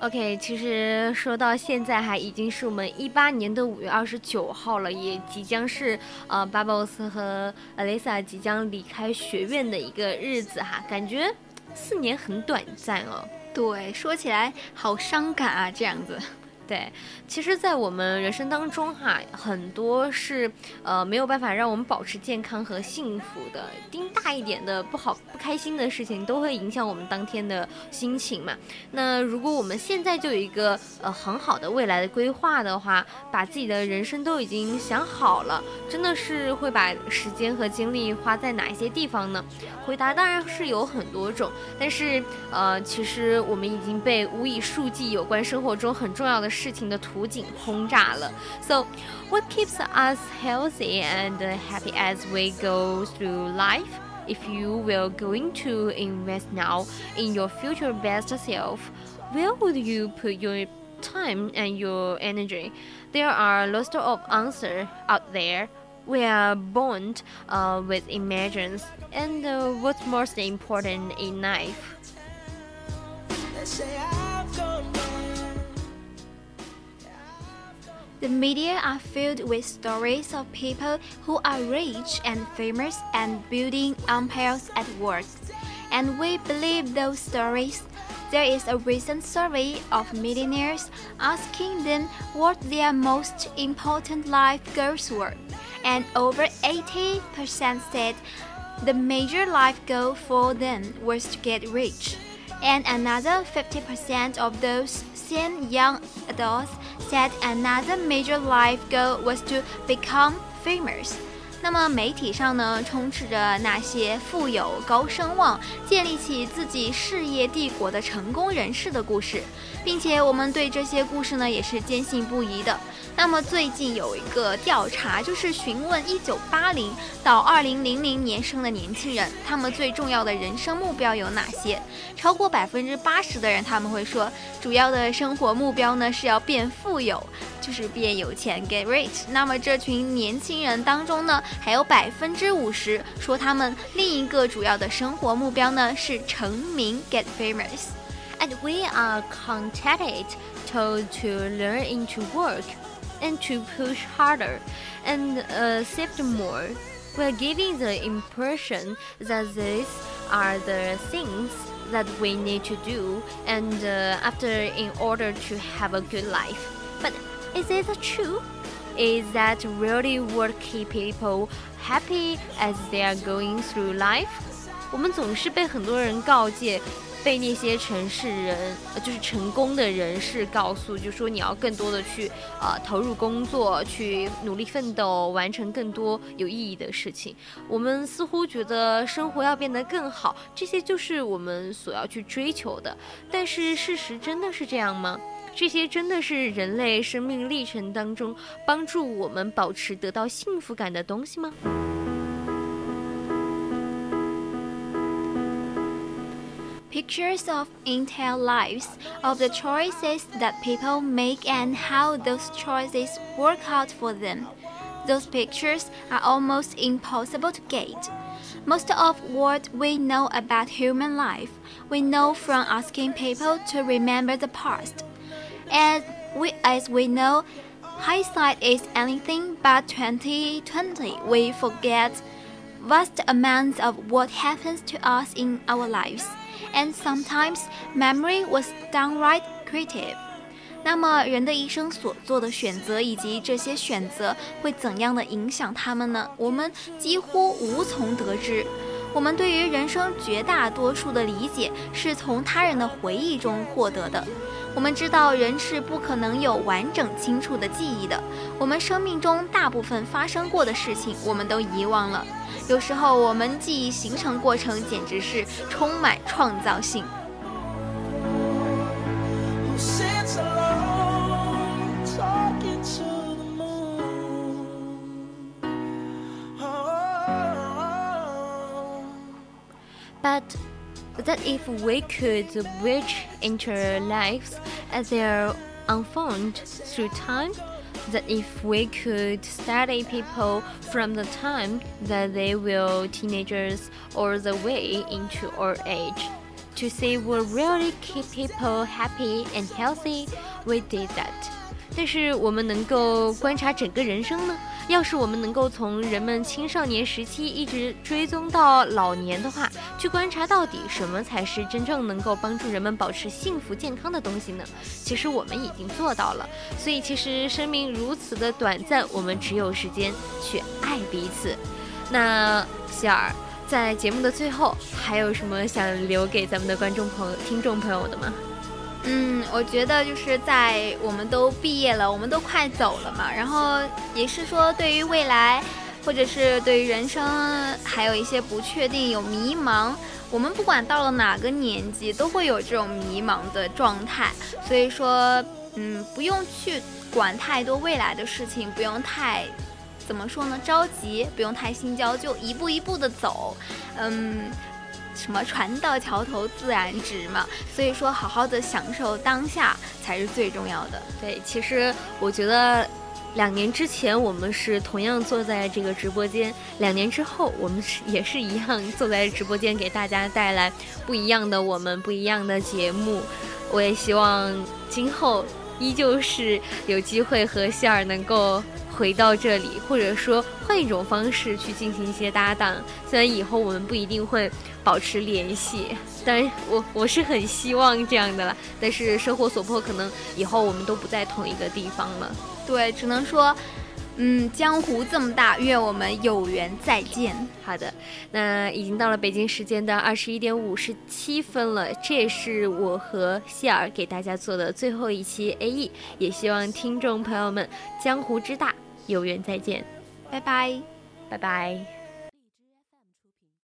OK，其实说到现在，还已经是我们一八年的五月二十九号了，也即将是呃，Bubbles 和 Alisa 即将离开学院的一个日子哈，感觉四年很短暂哦。对，说起来好伤感啊，这样子。对，其实，在我们人生当中，哈，很多是呃没有办法让我们保持健康和幸福的，丁大一点的不好、不开心的事情，都会影响我们当天的心情嘛。那如果我们现在就有一个呃很好的未来的规划的话，把自己的人生都已经想好了，真的是会把时间和精力花在哪一些地方呢？回答当然是有很多种，但是呃，其实我们已经被无以数计有关生活中很重要的事情的图景轰炸了。So, what keeps us healthy and happy as we go through life? If you were going to invest now in your future best self, where would you put your time and your energy? There are lots of answers out there we are born uh, with images and uh, what's most important in life. The media are filled with stories of people who are rich and famous and building empires at work. And we believe those stories. There is a recent survey of millionaires asking them what their most important life goals were and over 80% said the major life goal for them was to get rich. And another 50% of those same young adults said another major life goal was to become famous. 那么媒体上呢，充斥着那些富有、高声望、建立起自己事业帝国的成功人士的故事，并且我们对这些故事呢也是坚信不疑的。那么最近有一个调查，就是询问一九八零到二零零零年生的年轻人，他们最重要的人生目标有哪些？超过百分之八十的人他们会说，主要的生活目标呢是要变富有，就是变有钱，get rich。那么这群年轻人当中呢，还有百分之五十说他们另一个主要的生活目标呢是成名，get famous。And we are contented told to learn into work. and to push harder and uh, save more. We're giving the impression that these are the things that we need to do and uh, after in order to have a good life. But is it true? Is that really what keep people happy as they are going through life? 我们总是被很多人告诫被那些城市人，呃，就是成功的人士告诉，就说你要更多的去，呃，投入工作，去努力奋斗，完成更多有意义的事情。我们似乎觉得生活要变得更好，这些就是我们所要去追求的。但是事实真的是这样吗？这些真的是人类生命历程当中帮助我们保持得到幸福感的东西吗？pictures of entire lives of the choices that people make and how those choices work out for them. Those pictures are almost impossible to get. Most of what we know about human life, we know from asking people to remember the past. As we, as we know, hindsight is anything but 2020. We forget vast amounts of what happens to us in our lives and sometimes memory was downright creative。那么人的一生所做的选择，以及这些选择会怎样的影响他们呢？我们几乎无从得知。我们对于人生绝大多数的理解是从他人的回忆中获得的。 我们知道人是不可能有完整清楚的记忆的，我们生命中大部分发生过的事情，我们都遗忘了。有时候，我们记忆形成过程简直是充满创造性。But that if we could reach into lives as they are unfold through time, that if we could study people from the time that they were teenagers all the way into our age, to see what really keep people happy and healthy, we did that. 但是我们能够观察整个人生呢？ 要是我们能够从人们青少年时期一直追踪到老年的话，去观察到底什么才是真正能够帮助人们保持幸福健康的东西呢？其实我们已经做到了。所以其实生命如此的短暂，我们只有时间去爱彼此。那希尔在节目的最后还有什么想留给咱们的观众朋友、听众朋友的吗？嗯，我觉得就是在我们都毕业了，我们都快走了嘛，然后也是说对于未来，或者是对于人生还有一些不确定，有迷茫。我们不管到了哪个年纪，都会有这种迷茫的状态。所以说，嗯，不用去管太多未来的事情，不用太怎么说呢，着急，不用太心焦，就一步一步的走，嗯。什么船到桥头自然直嘛，所以说好好的享受当下才是最重要的。对，其实我觉得，两年之前我们是同样坐在这个直播间，两年之后我们是也是一样坐在直播间，给大家带来不一样的我们不一样的节目。我也希望今后依旧是有机会和希尔能够。回到这里，或者说换一种方式去进行一些搭档。虽然以后我们不一定会保持联系，但我我是很希望这样的了。但是生活所迫，可能以后我们都不在同一个地方了。对，只能说，嗯，江湖这么大，愿我们有缘再见。好的，那已经到了北京时间的二十一点五十七分了，这也是我和希尔给大家做的最后一期 A E，也希望听众朋友们，江湖之大。有缘再见，拜拜，拜拜。